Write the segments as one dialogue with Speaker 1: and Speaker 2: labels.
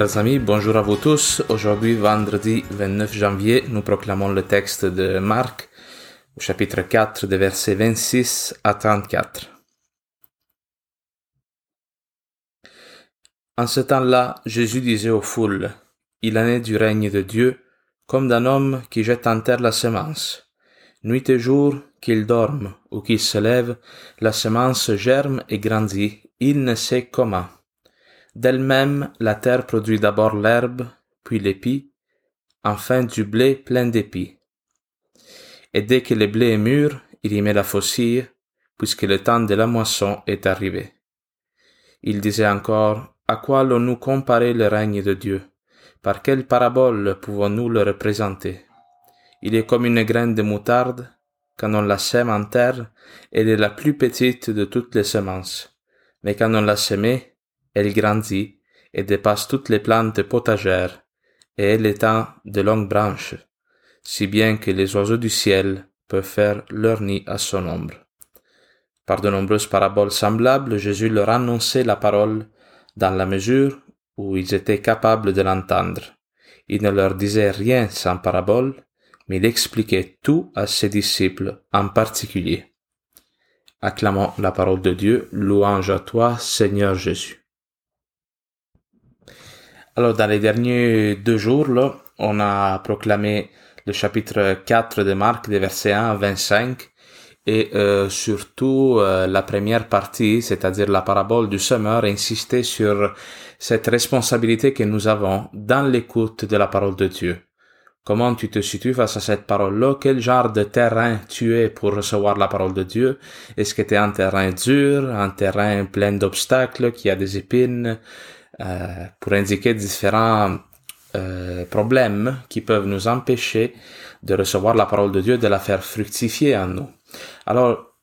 Speaker 1: Chers amis, bonjour à vous tous. Aujourd'hui, vendredi 29 janvier, nous proclamons le texte de Marc, au chapitre 4, des versets 26 à 34. En ce temps-là, Jésus disait aux foules, Il en est du règne de Dieu, comme d'un homme qui jette en terre la semence. Nuit et jour, qu'il dorme ou qu'il se lève, la semence germe et grandit, il ne sait comment. D'elle-même, la terre produit d'abord l'herbe, puis l'épi, enfin du blé plein d'épis. Et dès que le blé est mûr, il y met la faucille, puisque le temps de la moisson est arrivé. Il disait encore, à quoi allons-nous comparer le règne de Dieu? Par quelle parabole pouvons-nous le représenter? Il est comme une graine de moutarde, quand on la sème en terre, elle est la plus petite de toutes les semences. Mais quand on l'a semée, elle grandit et dépasse toutes les plantes potagères, et elle étend de longues branches, si bien que les oiseaux du ciel peuvent faire leur nid à son ombre. Par de nombreuses paraboles semblables, Jésus leur annonçait la parole dans la mesure où ils étaient capables de l'entendre. Il ne leur disait rien sans parabole, mais il expliquait tout à ses disciples en particulier. Acclamons la parole de Dieu, louange à toi, Seigneur Jésus. Alors, dans les derniers deux jours, là, on a proclamé le chapitre 4 de Marc, des versets 1 à 25, et euh, surtout euh, la première partie, c'est-à-dire la parabole du semeur, insistait sur cette responsabilité que nous avons dans l'écoute de la parole de Dieu. Comment tu te situes face à cette parole-là? Quel genre de terrain tu es pour recevoir la parole de Dieu? Est-ce que tu es un terrain dur, un terrain plein d'obstacles, qui a des épines? Euh, pour indiquer différents euh, problèmes qui peuvent nous empêcher de recevoir la parole de Dieu, de la faire fructifier en nous. Alors,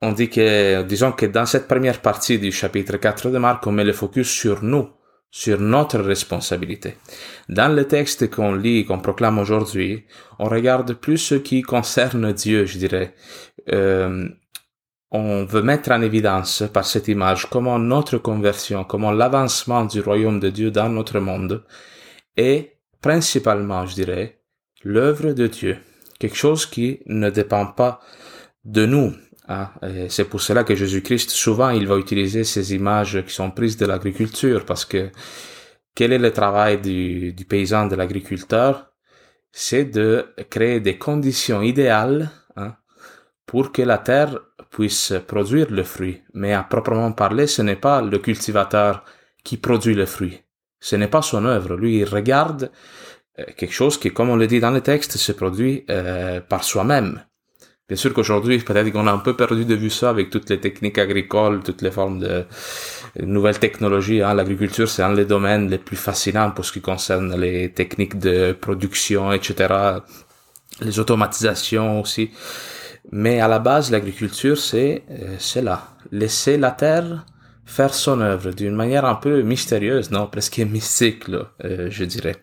Speaker 1: on dit que, disons que dans cette première partie du chapitre 4 de Marc, on met le focus sur nous, sur notre responsabilité. Dans le texte qu'on lit, qu'on proclame aujourd'hui, on regarde plus ce qui concerne Dieu, je dirais. Euh, on veut mettre en évidence par cette image comment notre conversion, comment l'avancement du royaume de Dieu dans notre monde est principalement, je dirais, l'œuvre de Dieu. Quelque chose qui ne dépend pas de nous. Hein. C'est pour cela que Jésus-Christ, souvent, il va utiliser ces images qui sont prises de l'agriculture, parce que quel est le travail du, du paysan, de l'agriculteur? C'est de créer des conditions idéales pour que la terre puisse produire le fruit. Mais à proprement parler, ce n'est pas le cultivateur qui produit le fruit. Ce n'est pas son œuvre. Lui, il regarde euh, quelque chose qui, comme on le dit dans le texte, se produit euh, par soi-même. Bien sûr qu'aujourd'hui, peut-être qu'on a un peu perdu de vue ça avec toutes les techniques agricoles, toutes les formes de nouvelles technologies. Hein. L'agriculture, c'est un des domaines les plus fascinants pour ce qui concerne les techniques de production, etc. Les automatisations aussi. Mais à la base, l'agriculture, c'est euh, cela. Laisser la terre faire son œuvre d'une manière un peu mystérieuse, non, presque mystique, euh, je dirais.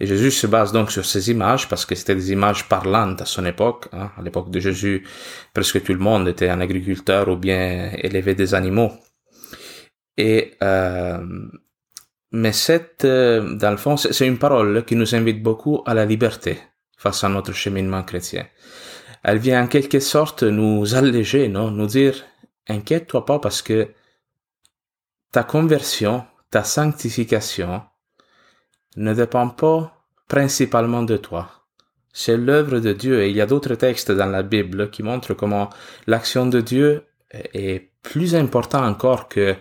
Speaker 1: Et Jésus se base donc sur ces images parce que c'était des images parlantes à son époque. Hein. À l'époque de Jésus, presque tout le monde était un agriculteur ou bien élevait des animaux. Et euh, mais cette, euh, dans le fond, c'est une parole qui nous invite beaucoup à la liberté face à notre cheminement chrétien elle vient en quelque sorte nous alléger, non? Nous dire, inquiète-toi pas parce que ta conversion, ta sanctification ne dépend pas principalement de toi. C'est l'œuvre de Dieu et il y a d'autres textes dans la Bible qui montrent comment l'action de Dieu est plus important encore que,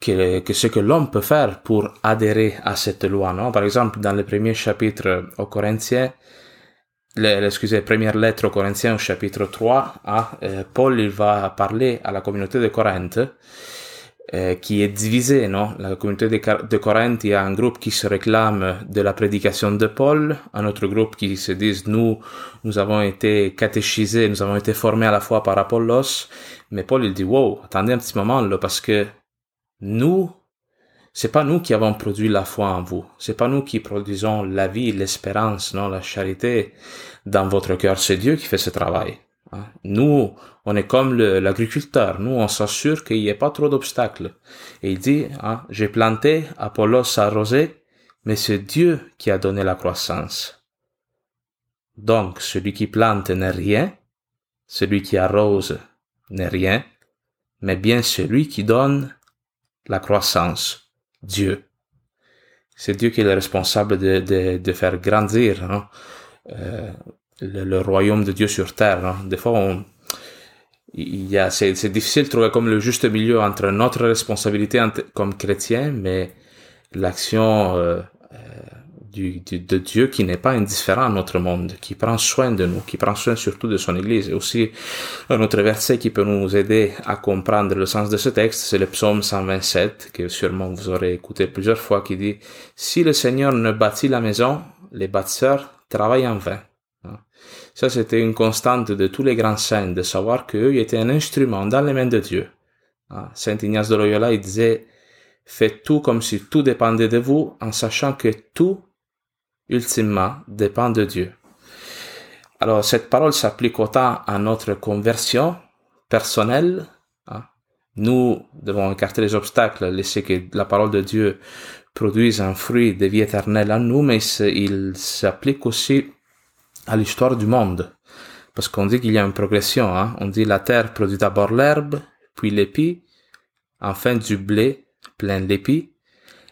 Speaker 1: que, que ce que l'homme peut faire pour adhérer à cette loi, non? Par exemple, dans le premier chapitre aux Corinthiens, excusez, première lettre aux Corinthiens au chapitre 3, hein, Paul il va parler à la communauté de Corinthe euh, qui est divisée, non? La communauté de, de, il y a un groupe qui se réclame de la prédication de Paul, un autre groupe qui se disent nous, nous avons été catéchisés, nous avons été formés à la fois par Apollos, mais Paul il dit wow, attendez un petit moment là, parce que nous, c'est pas nous qui avons produit la foi en vous. C'est pas nous qui produisons la vie, l'espérance, non, la charité dans votre cœur. C'est Dieu qui fait ce travail. Hein. Nous, on est comme l'agriculteur. Nous, on s'assure qu'il n'y ait pas trop d'obstacles. Et il dit, hein, j'ai planté, Apollos a arrosé, mais c'est Dieu qui a donné la croissance. Donc, celui qui plante n'est rien, celui qui arrose n'est rien, mais bien celui qui donne la croissance, Dieu. C'est Dieu qui est le responsable de, de, de faire grandir hein, euh, le, royaume de Dieu sur terre. Hein. Des fois, il y a, c'est, c'est difficile de trouver comme le juste milieu entre notre responsabilité comme chrétien, mais l'action euh, de Dieu qui n'est pas indifférent à notre monde, qui prend soin de nous, qui prend soin surtout de son Église. Et aussi, un autre verset qui peut nous aider à comprendre le sens de ce texte, c'est le psaume 127, que sûrement vous aurez écouté plusieurs fois, qui dit, si le Seigneur ne bâtit la maison, les bâtisseurs travaillent en vain. Ça, c'était une constante de tous les grands saints, de savoir qu'eux étaient un instrument dans les mains de Dieu. Hein. Saint Ignace de Loyola, il disait, faites tout comme si tout dépendait de vous, en sachant que tout ultimement, dépend de Dieu. Alors, cette parole s'applique autant à notre conversion personnelle. Hein. Nous devons écarter les obstacles, laisser que la parole de Dieu produise un fruit de vie éternelle en nous, mais il s'applique aussi à l'histoire du monde. Parce qu'on dit qu'il y a une progression. Hein. On dit la terre produit d'abord l'herbe, puis l'épi, enfin du blé plein d'épi,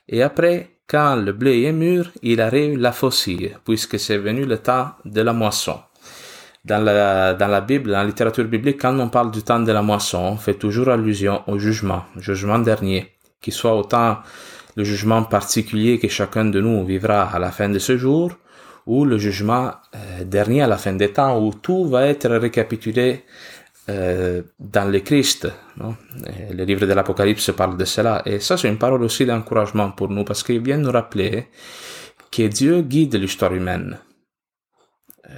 Speaker 1: et après quand le blé est mûr, il arrive la faucille, puisque c'est venu le temps de la moisson. Dans la, dans la Bible, dans la littérature biblique, quand on parle du temps de la moisson, on fait toujours allusion au jugement, jugement dernier, qui soit autant le jugement particulier que chacun de nous vivra à la fin de ce jour, ou le jugement euh, dernier à la fin des temps, où tout va être récapitulé euh, dans le Christ. Non? Le livre de l'Apocalypse parle de cela. Et ça, c'est une parole aussi d'encouragement pour nous parce qu'il vient nous rappeler que Dieu guide l'histoire humaine. Euh,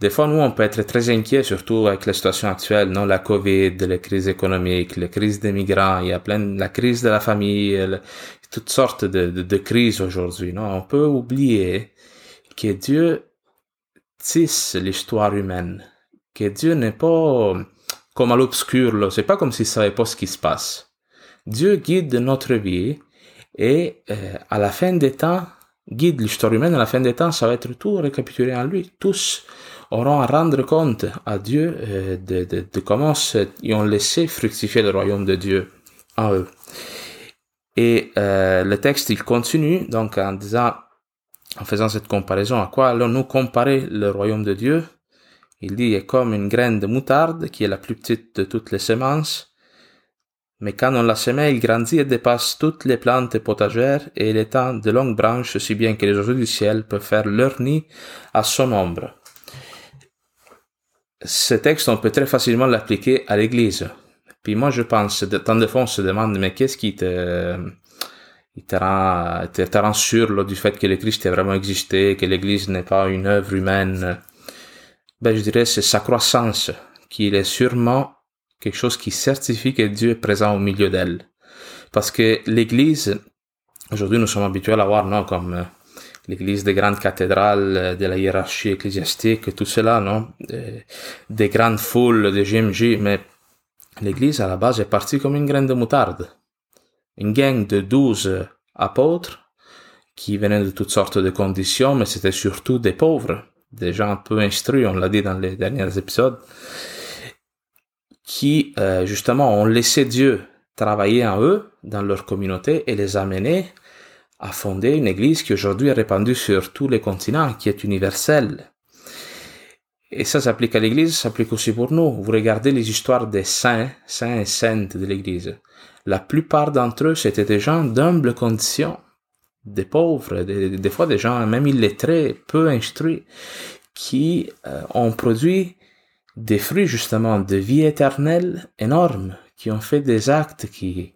Speaker 1: des fois, nous, on peut être très inquiets, surtout avec la situation actuelle, non, la Covid, les crises économiques, les crises des migrants, il y a plein, la crise de la famille, toutes sortes de, de, de crises aujourd'hui, non. On peut oublier que Dieu tisse l'histoire humaine que Dieu n'est pas comme à l'obscur, c'est pas comme s'il savait pas ce qui se passe. Dieu guide notre vie et euh, à la fin des temps, guide l'histoire humaine, à la fin des temps, ça va être tout récapitulé en lui. Tous auront à rendre compte à Dieu euh, de, comment ils ont laissé fructifier le royaume de Dieu en eux. Et euh, le texte, il continue donc en disant, en faisant cette comparaison, à quoi allons-nous comparer le royaume de Dieu il dit est comme une graine de moutarde qui est la plus petite de toutes les semences. Mais quand on la sème, il grandit et dépasse toutes les plantes potagères et il étend de longues branches si bien que les oiseaux du ciel peuvent faire leur nid à son ombre. Ce texte, on peut très facilement l'appliquer à l'église. Puis moi, je pense, temps de fois, on se demande, mais qu'est-ce qui te, te rend, sûr du fait que le Christ ait vraiment existé, que l'église n'est pas une œuvre humaine? Ben, je dirais, c'est sa croissance, qu'il est sûrement quelque chose qui certifie que Dieu est présent au milieu d'elle. Parce que l'église, aujourd'hui, nous sommes habitués à voir, non, comme euh, l'église des grandes cathédrales, euh, de la hiérarchie ecclésiastique, tout cela, non, des grandes foules de GMJ, mais l'église, à la base, est partie comme une graine de moutarde. Une gang de douze apôtres qui venaient de toutes sortes de conditions, mais c'était surtout des pauvres des gens peu instruits, on l'a dit dans les derniers épisodes, qui euh, justement ont laissé Dieu travailler en eux, dans leur communauté, et les amener à fonder une église qui aujourd'hui est répandue sur tous les continents, qui est universelle. Et ça s'applique à l'église, ça s'applique aussi pour nous. Vous regardez les histoires des saints, saints et saintes de l'église. La plupart d'entre eux, c'était des gens d'humble condition des pauvres, des, fois des gens même illettrés, peu instruits, qui euh, ont produit des fruits justement de vie éternelle énormes, qui ont fait des actes qui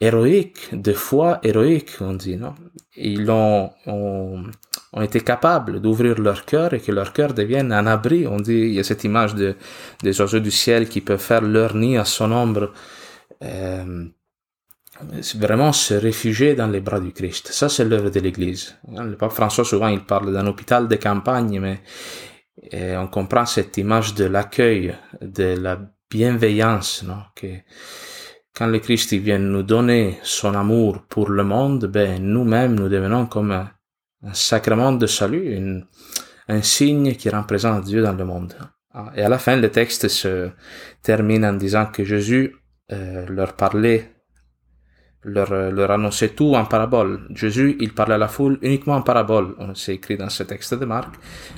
Speaker 1: héroïques, de foi héroïque, on dit, non? Ils ont, ont, ont été capables d'ouvrir leur cœur et que leur cœur devienne un abri. On dit, il y a cette image de, des oiseaux du ciel qui peuvent faire leur nid à son ombre. Euh, vraiment se réfugier dans les bras du Christ. Ça, c'est l'œuvre de l'Église. Le pape François, souvent, il parle d'un hôpital de campagne, mais Et on comprend cette image de l'accueil, de la bienveillance, non? Que quand le Christ vient nous donner son amour pour le monde, ben, nous-mêmes, nous devenons comme un, sacrement de salut, un signe qui représente Dieu dans le monde. Ah, et à la fin, le texte se termine en disant que Jésus euh, leur parlait, leur, leur annonçait tout en parabole. Jésus, il parlait à la foule uniquement en parabole. C'est écrit dans ce texte de Marc.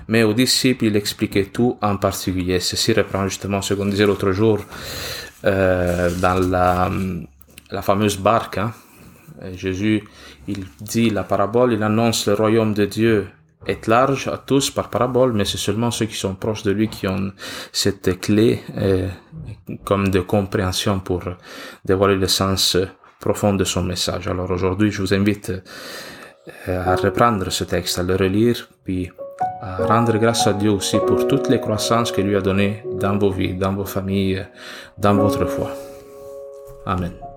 Speaker 1: Mais aux disciples, il expliquait tout en particulier. Ceci reprend justement ce qu'on disait l'autre jour euh, dans la, la fameuse barque. Hein. Jésus, il dit la parabole, il annonce le royaume de Dieu est large à tous par parabole, mais c'est seulement ceux qui sont proches de lui qui ont cette clé euh, comme de compréhension pour dévoiler le sens profond de son message. Alors aujourd'hui, je vous invite euh, à reprendre ce texte, à le relire, puis à rendre grâce à Dieu aussi pour toutes les croissances qu'il lui a données dans vos vies, dans vos familles, dans votre foi. Amen.